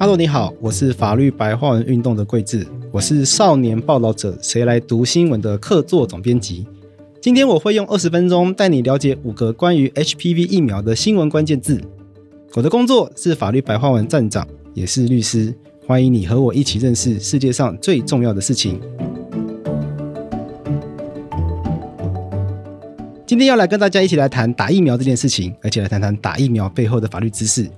哈喽，你好，我是法律白话文运动的桂智，我是少年报道者谁来读新闻的客座总编辑。今天我会用二十分钟带你了解五个关于 HPV 疫苗的新闻关键字。我的工作是法律白话文站长，也是律师，欢迎你和我一起认识世界上最重要的事情。今天要来跟大家一起来谈打疫苗这件事情，而且来谈谈打疫苗背后的法律知识。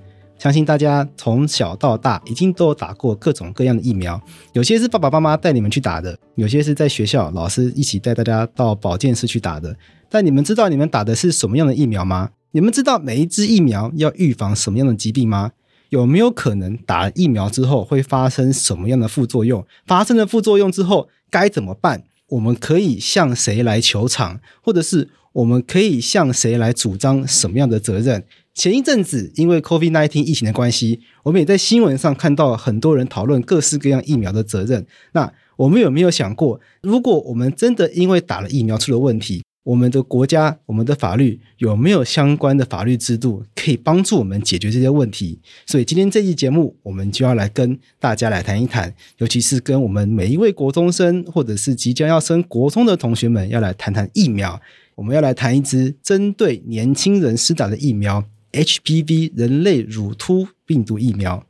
相信大家从小到大已经都有打过各种各样的疫苗，有些是爸爸妈妈带你们去打的，有些是在学校老师一起带大家到保健室去打的。但你们知道你们打的是什么样的疫苗吗？你们知道每一支疫苗要预防什么样的疾病吗？有没有可能打疫苗之后会发生什么样的副作用？发生了副作用之后该怎么办？我们可以向谁来求偿，或者是我们可以向谁来主张什么样的责任？前一阵子，因为 COVID-19 疫情的关系，我们也在新闻上看到很多人讨论各式各样疫苗的责任。那我们有没有想过，如果我们真的因为打了疫苗出了问题，我们的国家、我们的法律有没有相关的法律制度可以帮助我们解决这些问题？所以今天这期节目，我们就要来跟大家来谈一谈，尤其是跟我们每一位国中生或者是即将要升国中的同学们，要来谈谈疫苗。我们要来谈一支针对年轻人施打的疫苗。HPV 人类乳突病毒疫苗，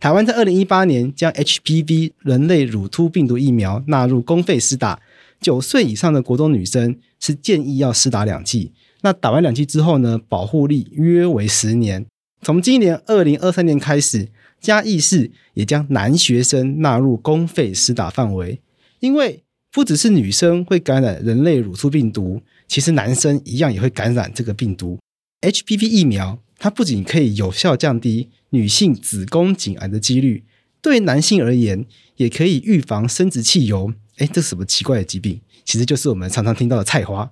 台湾在二零一八年将 HPV 人类乳突病毒疫苗纳入公费施打，九岁以上的国中女生是建议要施打两剂。那打完两剂之后呢，保护力约为十年。从今年二零二三年开始，嘉义市也将男学生纳入公费施打范围，因为不只是女生会感染人类乳突病毒，其实男生一样也会感染这个病毒。HPV 疫苗。它不仅可以有效降低女性子宫颈癌的几率，对男性而言也可以预防生殖器疣。诶，这什么奇怪的疾病？其实就是我们常常听到的菜花。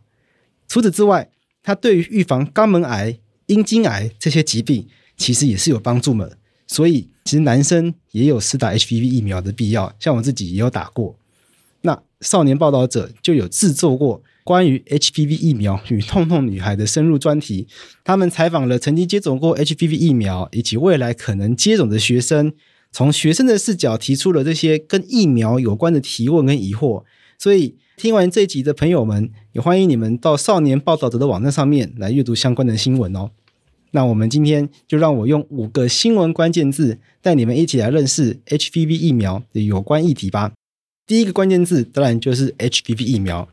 除此之外，它对于预防肛门癌、阴茎癌这些疾病，其实也是有帮助的。所以，其实男生也有施打 HPV 疫苗的必要。像我自己也有打过。那少年报道者就有制作过。关于 HPV 疫苗与痛痛女孩的深入专题，他们采访了曾经接种过 HPV 疫苗以及未来可能接种的学生，从学生的视角提出了这些跟疫苗有关的提问跟疑惑。所以听完这一集的朋友们，也欢迎你们到少年报道者的网站上面来阅读相关的新闻哦。那我们今天就让我用五个新闻关键字带你们一起来认识 HPV 疫苗的有关议题吧。第一个关键字当然就是 HPV 疫苗。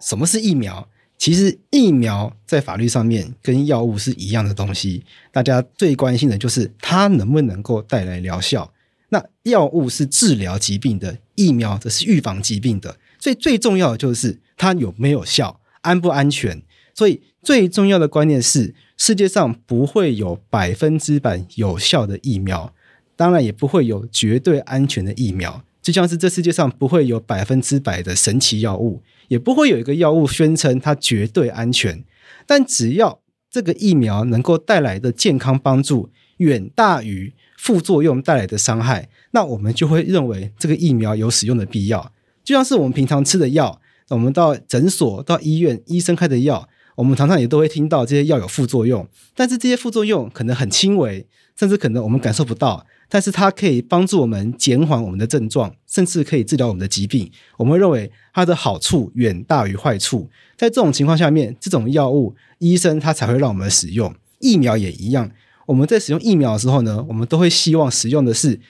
什么是疫苗？其实疫苗在法律上面跟药物是一样的东西。大家最关心的就是它能不能够带来疗效。那药物是治疗疾病的，疫苗则是预防疾病的。所以最重要的就是它有没有效，安不安全。所以最重要的观念是，世界上不会有百分之百有效的疫苗，当然也不会有绝对安全的疫苗。就像是这世界上不会有百分之百的神奇药物。也不会有一个药物宣称它绝对安全，但只要这个疫苗能够带来的健康帮助远大于副作用带来的伤害，那我们就会认为这个疫苗有使用的必要。就像是我们平常吃的药，我们到诊所、到医院，医生开的药，我们常常也都会听到这些药有副作用，但是这些副作用可能很轻微，甚至可能我们感受不到。但是它可以帮助我们减缓我们的症状，甚至可以治疗我们的疾病。我们认为它的好处远大于坏处。在这种情况下面，这种药物医生他才会让我们使用。疫苗也一样，我们在使用疫苗的时候呢，我们都会希望使用的是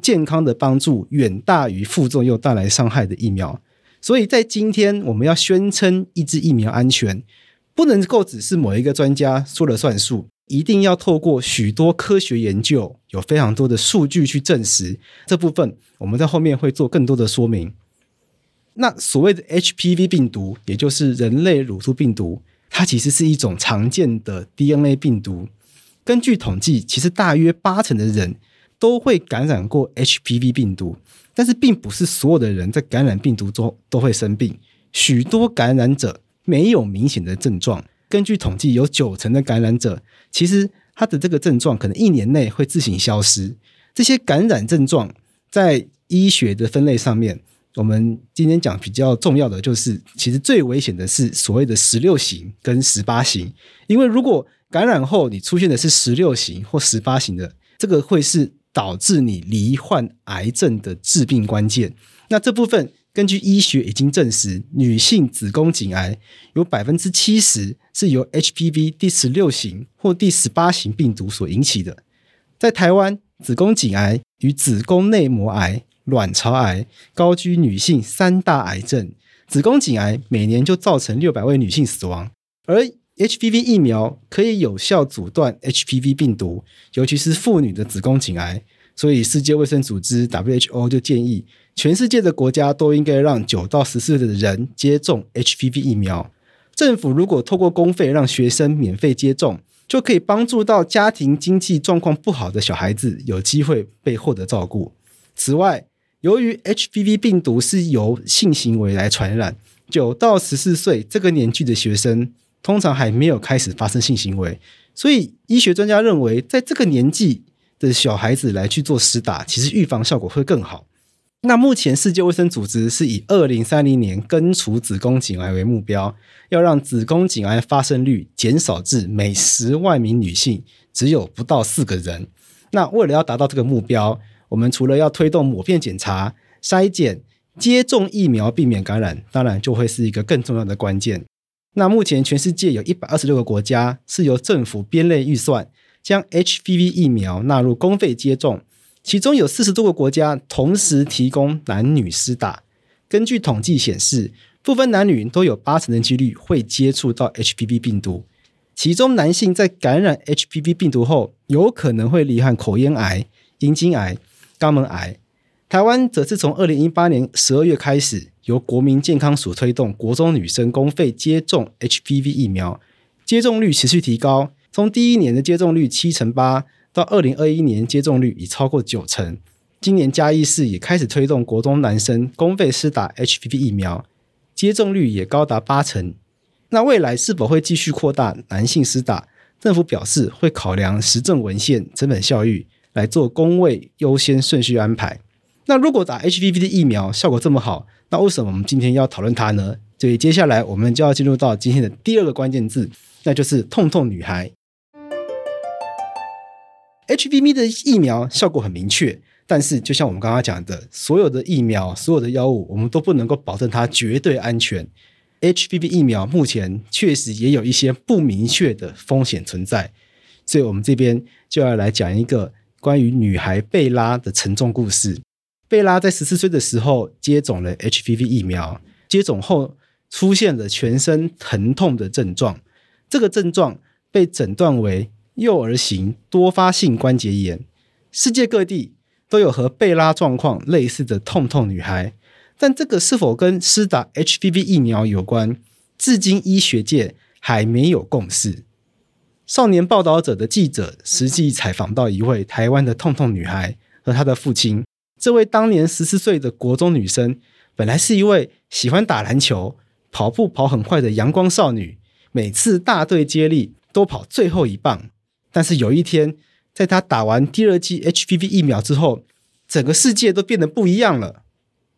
健康的帮助远大于副作用带来伤害的疫苗。所以在今天，我们要宣称一支疫苗安全，不能够只是某一个专家说了算数。一定要透过许多科学研究，有非常多的数据去证实这部分。我们在后面会做更多的说明。那所谓的 HPV 病毒，也就是人类乳突病毒，它其实是一种常见的 DNA 病毒。根据统计，其实大约八成的人都会感染过 HPV 病毒，但是并不是所有的人在感染病毒中都会生病。许多感染者没有明显的症状。根据统计，有九成的感染者，其实他的这个症状可能一年内会自行消失。这些感染症状在医学的分类上面，我们今天讲比较重要的就是，其实最危险的是所谓的十六型跟十八型。因为如果感染后你出现的是十六型或十八型的，这个会是导致你罹患癌症的致病关键。那这部分根据医学已经证实，女性子宫颈癌有百分之七十是由 HPV 第十六型或第十八型病毒所引起的。在台湾，子宫颈癌与子宫内膜癌、卵巢癌高居女性三大癌症。子宫颈癌每年就造成六百位女性死亡，而 HPV 疫苗可以有效阻断 HPV 病毒，尤其是妇女的子宫颈癌。所以，世界卫生组织 WHO 就建议，全世界的国家都应该让九到十四岁的人接种 HPV 疫苗。政府如果透过公费让学生免费接种，就可以帮助到家庭经济状况不好的小孩子有机会被获得照顾。此外，由于 HPV 病毒是由性行为来传染，九到十四岁这个年纪的学生通常还没有开始发生性行为，所以医学专家认为，在这个年纪的小孩子来去做施打，其实预防效果会更好。那目前世界卫生组织是以二零三零年根除子宫颈癌为目标，要让子宫颈癌发生率减少至每十万名女性只有不到四个人。那为了要达到这个目标，我们除了要推动抹片检查、筛检、接种疫苗，避免感染，当然就会是一个更重要的关键。那目前全世界有一百二十六个国家是由政府编列预算，将 HPV 疫苗纳入公费接种，其中有四十多个国家同时提供男女施打。根据统计显示，不分男女都有八成的几率会接触到 HPV 病毒，其中男性在感染 HPV 病毒后，有可能会罹患口咽癌、阴茎癌。肛门癌，台湾则是从二零一八年十二月开始，由国民健康署推动国中女生公费接种 HPV 疫苗，接种率持续提高，从第一年的接种率七成八，到二零二一年接种率已超过九成。今年嘉义市也开始推动国中男生公费施打 HPV 疫苗，接种率也高达八成。那未来是否会继续扩大男性施打？政府表示会考量实证文献、成本效益。来做公卫优先顺序安排。那如果打 HPV 的疫苗效果这么好，那为什么我们今天要讨论它呢？所以接下来我们就要进入到今天的第二个关键字，那就是“痛痛女孩”。HPV 的疫苗效果很明确，但是就像我们刚刚讲的，所有的疫苗、所有的药物，我们都不能够保证它绝对安全。HPV 疫苗目前确实也有一些不明确的风险存在，所以我们这边就要来讲一个。关于女孩贝拉的沉重故事。贝拉在十四岁的时候接种了 HPV 疫苗，接种后出现了全身疼痛的症状，这个症状被诊断为幼儿型多发性关节炎。世界各地都有和贝拉状况类似的痛痛女孩，但这个是否跟施打 HPV 疫苗有关，至今医学界还没有共识。少年报道者的记者实际采访到一位台湾的痛痛女孩和她的父亲。这位当年十四岁的国中女生，本来是一位喜欢打篮球、跑步跑很快的阳光少女，每次大队接力都跑最后一棒。但是有一天，在他打完第二剂 HPV 疫苗之后，整个世界都变得不一样了。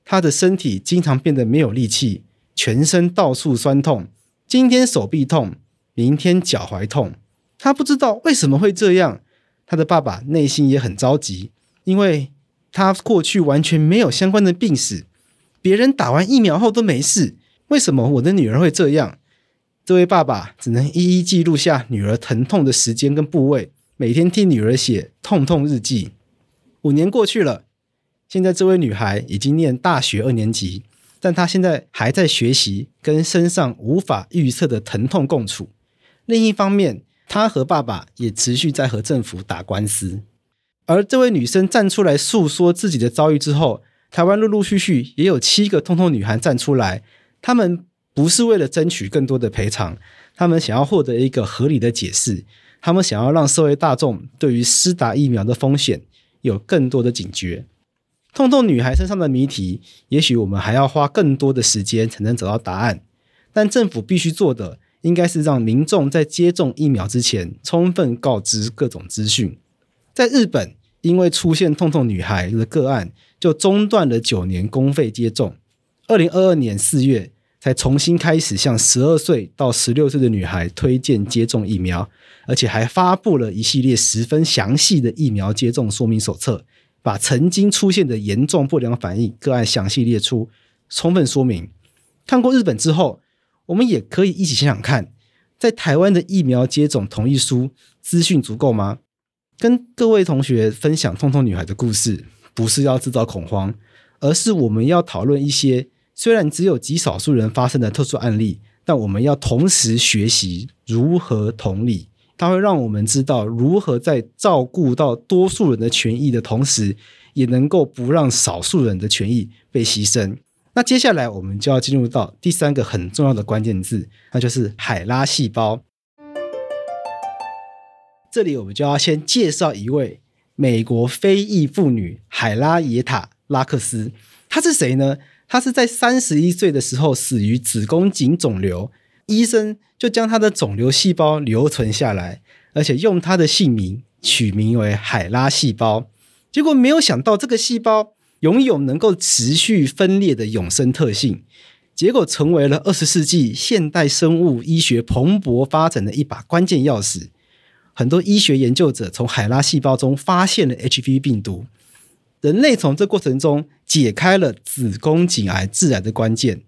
他的身体经常变得没有力气，全身到处酸痛，今天手臂痛，明天脚踝痛。他不知道为什么会这样，他的爸爸内心也很着急，因为他过去完全没有相关的病史，别人打完疫苗后都没事，为什么我的女儿会这样？这位爸爸只能一一记录下女儿疼痛的时间跟部位，每天替女儿写痛痛日记。五年过去了，现在这位女孩已经念大学二年级，但她现在还在学习跟身上无法预测的疼痛共处。另一方面，她和爸爸也持续在和政府打官司，而这位女生站出来诉说自己的遭遇之后，台湾陆陆续续也有七个痛痛女孩站出来，她们不是为了争取更多的赔偿，他们想要获得一个合理的解释，他们想要让社会大众对于施打疫苗的风险有更多的警觉。痛痛女孩身上的谜题，也许我们还要花更多的时间才能找到答案，但政府必须做的。应该是让民众在接种疫苗之前，充分告知各种资讯。在日本，因为出现痛痛女孩的个案，就中断了九年公费接种。二零二二年四月，才重新开始向十二岁到十六岁的女孩推荐接种疫苗，而且还发布了一系列十分详细的疫苗接种说明手册，把曾经出现的严重不良反应个案详细列出，充分说明。看过日本之后，我们也可以一起想想看，在台湾的疫苗接种同意书资讯足够吗？跟各位同学分享“痛痛女孩”的故事，不是要制造恐慌，而是我们要讨论一些。虽然只有极少数人发生的特殊案例，但我们要同时学习如何同理，它会让我们知道如何在照顾到多数人的权益的同时，也能够不让少数人的权益被牺牲。那接下来我们就要进入到第三个很重要的关键字，那就是海拉细胞。这里我们就要先介绍一位美国非裔妇女海拉耶塔拉克斯，她是谁呢？他是在三十一岁的时候死于子宫颈肿瘤，医生就将他的肿瘤细胞留存下来，而且用他的姓名取名为海拉细胞。结果没有想到，这个细胞拥有能够持续分裂的永生特性，结果成为了二十世纪现代生物医学蓬勃发展的一把关键钥匙。很多医学研究者从海拉细胞中发现了 HPV 病毒。人类从这过程中解开了子宫颈癌致癌的关键。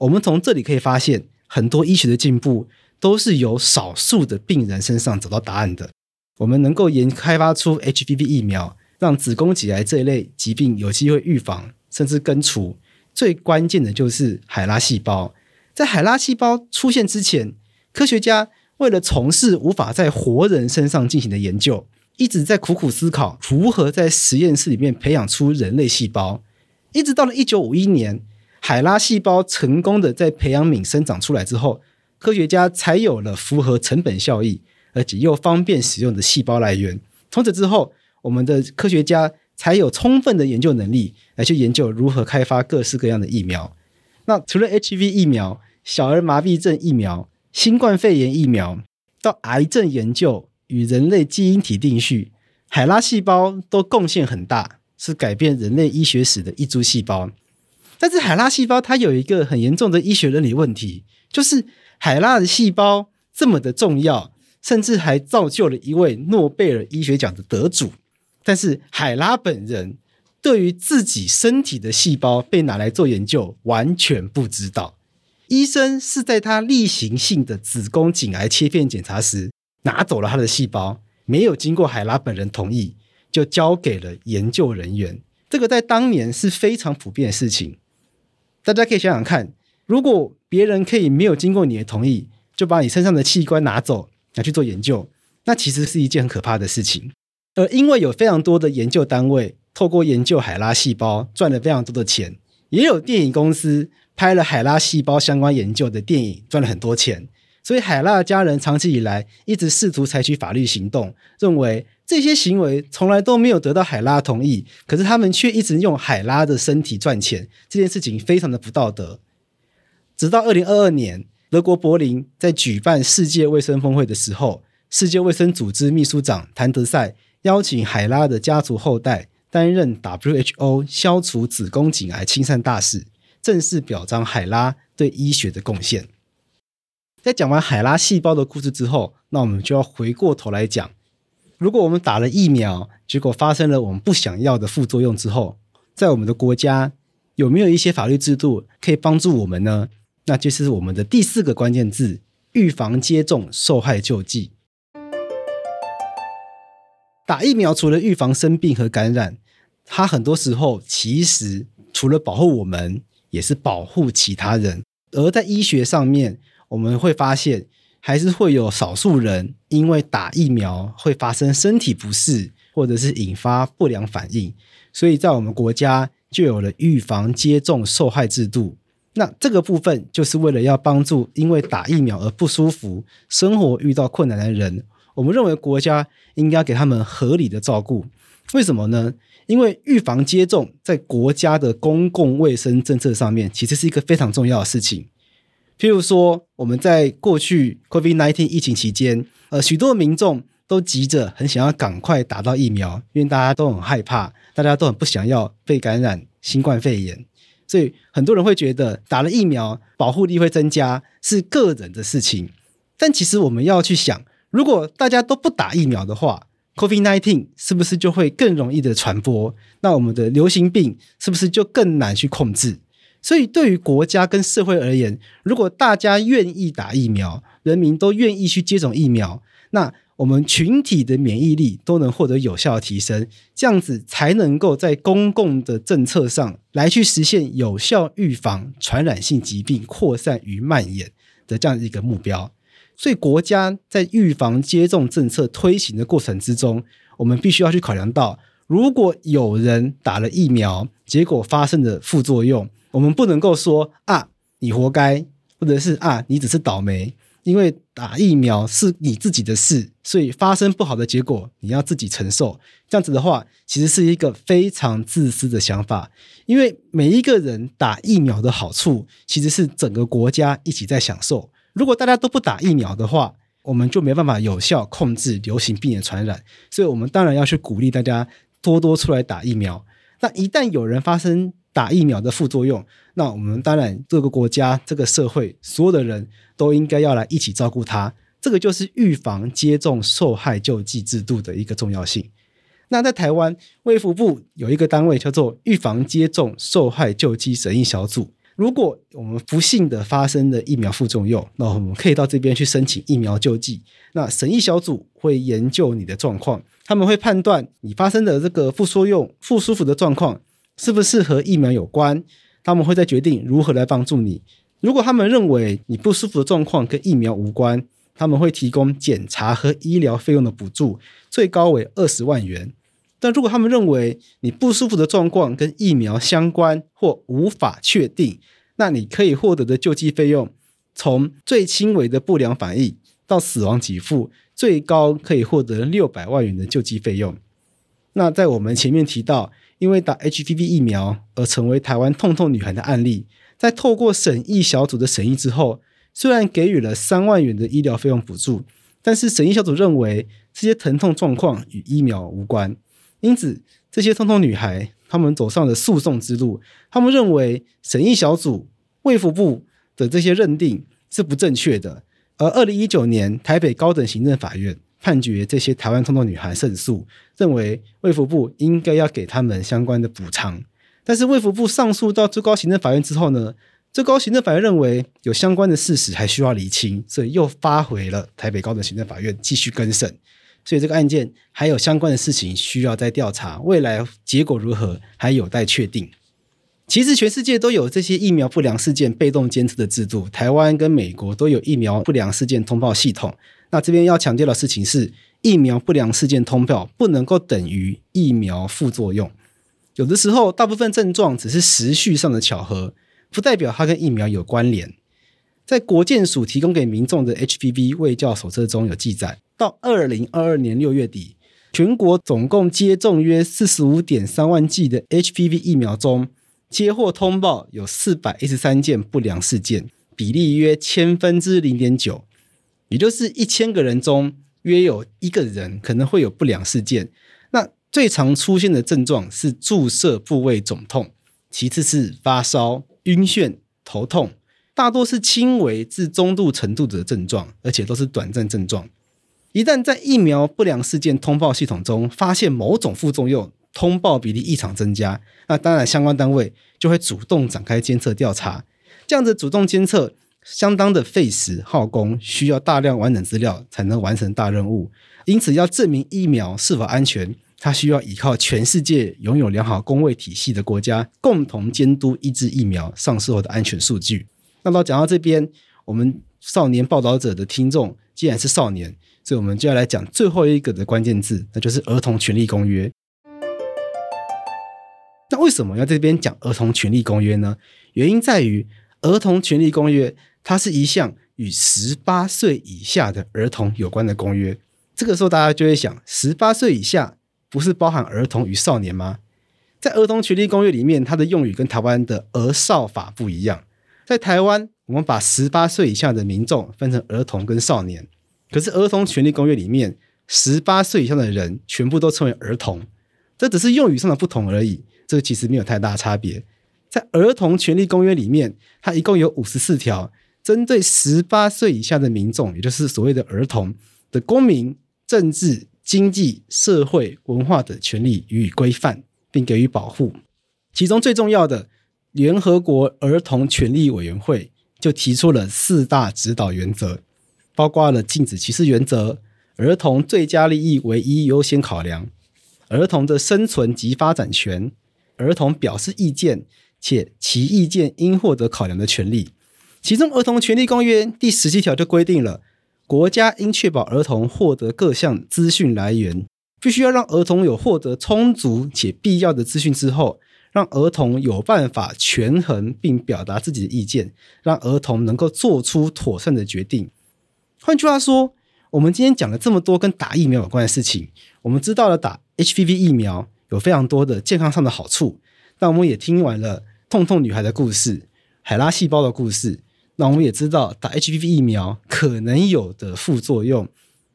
我们从这里可以发现，很多医学的进步都是由少数的病人身上找到答案的。我们能够研开发出 HPV 疫苗，让子宫颈癌这一类疾病有机会预防甚至根除。最关键的就是海拉细胞。在海拉细胞出现之前，科学家为了从事无法在活人身上进行的研究。一直在苦苦思考如何在实验室里面培养出人类细胞，一直到了一九五一年，海拉细胞成功的在培养皿生长出来之后，科学家才有了符合成本效益而且又方便使用的细胞来源。从此之后，我们的科学家才有充分的研究能力来去研究如何开发各式各样的疫苗。那除了 HPV 疫苗、小儿麻痹症疫苗、新冠肺炎疫苗，到癌症研究。与人类基因体定序，海拉细胞都贡献很大，是改变人类医学史的一株细胞。但是海拉细胞它有一个很严重的医学伦理问题，就是海拉的细胞这么的重要，甚至还造就了一位诺贝尔医学奖的得主。但是海拉本人对于自己身体的细胞被拿来做研究完全不知道。医生是在他例行性的子宫颈癌切片检查时，拿走了他的细胞，没有经过海拉本人同意，就交给了研究人员。这个在当年是非常普遍的事情。大家可以想想看，如果别人可以没有经过你的同意，就把你身上的器官拿走，拿去做研究，那其实是一件很可怕的事情。而因为有非常多的研究单位透过研究海拉细胞赚了非常多的钱，也有电影公司拍了海拉细胞相关研究的电影，赚了很多钱。所以，海拉的家人长期以来一直试图采取法律行动，认为这些行为从来都没有得到海拉同意，可是他们却一直用海拉的身体赚钱，这件事情非常的不道德。直到二零二二年，德国柏林在举办世界卫生峰会的时候，世界卫生组织秘书长谭德赛邀请海拉的家族后代担任 WHO 消除子宫颈癌亲善大使，正式表彰海拉对医学的贡献。在讲完海拉细胞的故事之后，那我们就要回过头来讲，如果我们打了疫苗，结果发生了我们不想要的副作用之后，在我们的国家有没有一些法律制度可以帮助我们呢？那就是我们的第四个关键字：预防接种受害救济。打疫苗除了预防生病和感染，它很多时候其实除了保护我们，也是保护其他人。而在医学上面，我们会发现，还是会有少数人因为打疫苗会发生身体不适，或者是引发不良反应，所以在我们国家就有了预防接种受害制度。那这个部分就是为了要帮助因为打疫苗而不舒服、生活遇到困难的人，我们认为国家应该给他们合理的照顾。为什么呢？因为预防接种在国家的公共卫生政策上面，其实是一个非常重要的事情。譬如说，我们在过去 COVID-19 疫情期间，呃，许多民众都急着很想要赶快打到疫苗，因为大家都很害怕，大家都很不想要被感染新冠肺炎，所以很多人会觉得打了疫苗保护力会增加，是个人的事情。但其实我们要去想，如果大家都不打疫苗的话，COVID-19 是不是就会更容易的传播？那我们的流行病是不是就更难去控制？所以对于国家跟社会而言，如果大家愿意打疫苗，人民都愿意去接种疫苗，那我们群体的免疫力都能获得有效的提升，这样子才能够在公共的政策上来去实现有效预防传染性疾病扩散与蔓延的这样一个目标。所以，国家在预防接种政策推行的过程之中，我们必须要去考量到，如果有人打了疫苗，结果发生的副作用，我们不能够说啊，你活该，或者是啊，你只是倒霉。因为打疫苗是你自己的事，所以发生不好的结果你要自己承受。这样子的话，其实是一个非常自私的想法。因为每一个人打疫苗的好处，其实是整个国家一起在享受。如果大家都不打疫苗的话，我们就没办法有效控制流行病的传染。所以我们当然要去鼓励大家多多出来打疫苗。那一旦有人发生打疫苗的副作用，那我们当然这个国家、这个社会所有的人。都应该要来一起照顾他，这个就是预防接种受害救济制度的一个重要性。那在台湾卫福部有一个单位叫做预防接种受害救济审议小组。如果我们不幸的发生了疫苗副作用，那我们可以到这边去申请疫苗救济。那审议小组会研究你的状况，他们会判断你发生的这个副作用、不舒服的状况是不是和疫苗有关，他们会再决定如何来帮助你。如果他们认为你不舒服的状况跟疫苗无关，他们会提供检查和医疗费用的补助，最高为二十万元。但如果他们认为你不舒服的状况跟疫苗相关或无法确定，那你可以获得的救济费用，从最轻微的不良反应到死亡给付，最高可以获得六百万元的救济费用。那在我们前面提到，因为打 HPV 疫苗而成为台湾痛痛女孩的案例。在透过审议小组的审议之后，虽然给予了三万元的医疗费用补助，但是审议小组认为这些疼痛状况与疫苗无关，因此这些痛痛女孩她们走上了诉讼之路。他们认为审议小组卫福部的这些认定是不正确的，而二零一九年台北高等行政法院判决这些台湾痛痛女孩胜诉，认为卫福部应该要给他们相关的补偿。但是卫福部上诉到最高行政法院之后呢，最高行政法院认为有相关的事实还需要厘清，所以又发回了台北高等行政法院继续更审。所以这个案件还有相关的事情需要再调查，未来结果如何还有待确定。其实全世界都有这些疫苗不良事件被动监测的制度，台湾跟美国都有疫苗不良事件通报系统。那这边要强调的事情是，疫苗不良事件通报不能够等于疫苗副作用。有的时候，大部分症状只是时序上的巧合，不代表它跟疫苗有关联。在国健署提供给民众的 HPV 卫教手册中有记载，到二零二二年六月底，全国总共接种约四十五点三万剂的 HPV 疫苗中，接获通报有四百一十三件不良事件，比例约千分之零点九，也就是一千个人中约有一个人可能会有不良事件。那最常出现的症状是注射部位肿痛，其次是发烧、晕眩、头痛，大多是轻微至中度程度的症状，而且都是短暂症状。一旦在疫苗不良事件通报系统中发现某种副作用，通报比例异常增加，那当然相关单位就会主动展开监测调查。这样子主动监测相当的费时耗工，需要大量完整资料才能完成大任务，因此要证明疫苗是否安全。它需要依靠全世界拥有良好公卫体系的国家共同监督一支疫苗上市后的安全数据。那到讲到这边，我们少年报道者的听众既然是少年，所以我们就要来讲最后一个的关键字，那就是《儿童权利公约》。那为什么要这边讲《儿童权利公约》呢？原因在于《儿童权利公约》它是一项与十八岁以下的儿童有关的公约。这个时候大家就会想，十八岁以下。不是包含儿童与少年吗？在《儿童权利公约》里面，它的用语跟台湾的儿少法不一样。在台湾，我们把十八岁以下的民众分成儿童跟少年，可是《儿童权利公约》里面，十八岁以上的人全部都称为儿童。这只是用语上的不同而已，这个其实没有太大差别。在儿童权利公约里面，它一共有五十四条，针对十八岁以下的民众，也就是所谓的儿童的公民、政治、经济、社会、文化的权利予以规范，并给予保护。其中最重要的，联合国儿童权利委员会就提出了四大指导原则，包括了禁止歧视原则、儿童最佳利益唯一优先考量、儿童的生存及发展权、儿童表示意见。且其意见应获得考量的权利，其中《儿童权利公约》第十七条就规定了，国家应确保儿童获得各项资讯来源，必须要让儿童有获得充足且必要的资讯之后，让儿童有办法权衡并表达自己的意见，让儿童能够做出妥善的决定。换句话说，我们今天讲了这么多跟打疫苗有关的事情，我们知道了打 HPV 疫苗有非常多的健康上的好处，但我们也听完了。痛痛女孩的故事，海拉细胞的故事，那我们也知道打 HPV 疫苗可能有的副作用。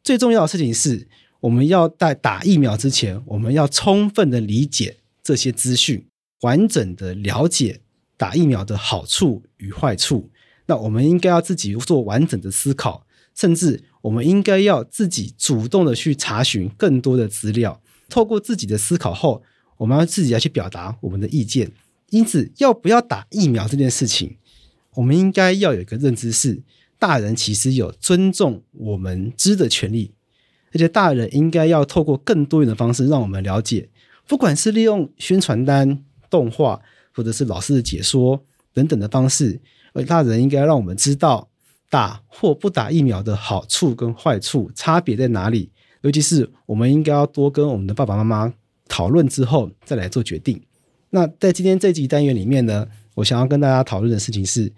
最重要的事情是，我们要在打疫苗之前，我们要充分的理解这些资讯，完整的了解打疫苗的好处与坏处。那我们应该要自己做完整的思考，甚至我们应该要自己主动的去查询更多的资料。透过自己的思考后，我们要自己要去表达我们的意见。因此，要不要打疫苗这件事情，我们应该要有一个认知是：大人其实有尊重我们知的权利，而且大人应该要透过更多元的方式让我们了解，不管是利用宣传单、动画，或者是老师的解说等等的方式，而大人应该让我们知道打或不打疫苗的好处跟坏处差别在哪里，尤其是我们应该要多跟我们的爸爸妈妈讨论之后再来做决定。那在今天这集单元里面呢，我想要跟大家讨论的事情是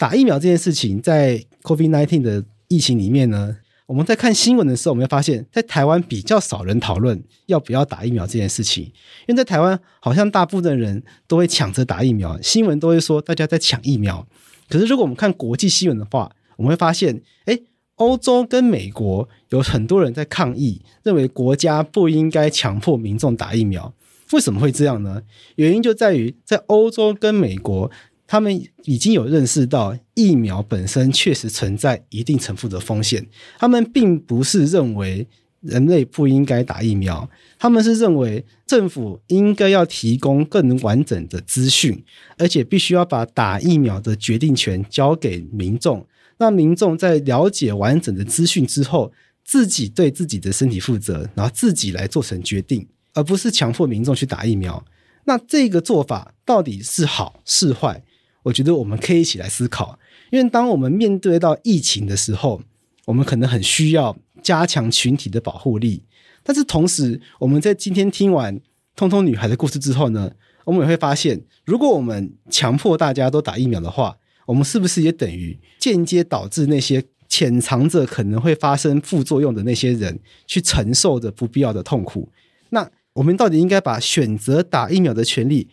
打疫苗这件事情。在 COVID-19 的疫情里面呢，我们在看新闻的时候，我们会发现，在台湾比较少人讨论要不要打疫苗这件事情，因为在台湾好像大部分人都会抢着打疫苗，新闻都会说大家在抢疫苗。可是如果我们看国际新闻的话，我们会发现，哎，欧洲跟美国有很多人在抗议，认为国家不应该强迫民众打疫苗。为什么会这样呢？原因就在于，在欧洲跟美国，他们已经有认识到疫苗本身确实存在一定程度的风险。他们并不是认为人类不应该打疫苗，他们是认为政府应该要提供更完整的资讯，而且必须要把打疫苗的决定权交给民众，让民众在了解完整的资讯之后，自己对自己的身体负责，然后自己来做成决定。而不是强迫民众去打疫苗，那这个做法到底是好是坏？我觉得我们可以一起来思考。因为当我们面对到疫情的时候，我们可能很需要加强群体的保护力。但是同时，我们在今天听完通通女孩的故事之后呢，我们也会发现，如果我们强迫大家都打疫苗的话，我们是不是也等于间接导致那些潜藏着可能会发生副作用的那些人去承受着不必要的痛苦？那我们到底应该把选择打疫苗的权利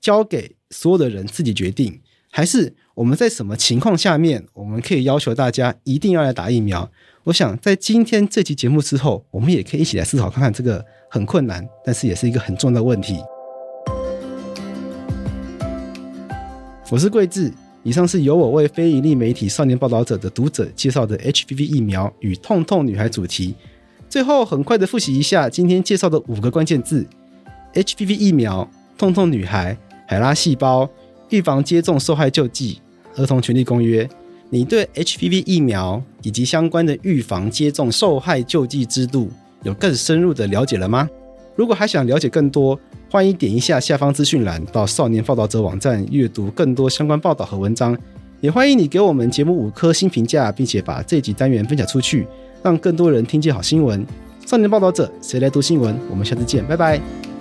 交给所有的人自己决定，还是我们在什么情况下面我们可以要求大家一定要来打疫苗？我想在今天这期节目之后，我们也可以一起来思考看看这个很困难，但是也是一个很重要的问题。我是桂智，以上是由我为非营利媒体少年报道者的读者介绍的 HPV 疫苗与痛痛女孩主题。最后，很快的复习一下今天介绍的五个关键字：HPV 疫苗、痛痛女孩、海拉细胞、预防接种受害救济、儿童权利公约。你对 HPV 疫苗以及相关的预防接种受害救济制度有更深入的了解了吗？如果还想了解更多，欢迎点一下下方资讯栏到少年报道者网站阅读更多相关报道和文章。也欢迎你给我们节目五颗星评价，并且把这集单元分享出去。让更多人听见好新闻。少年报道者，谁来读新闻？我们下次见，拜拜。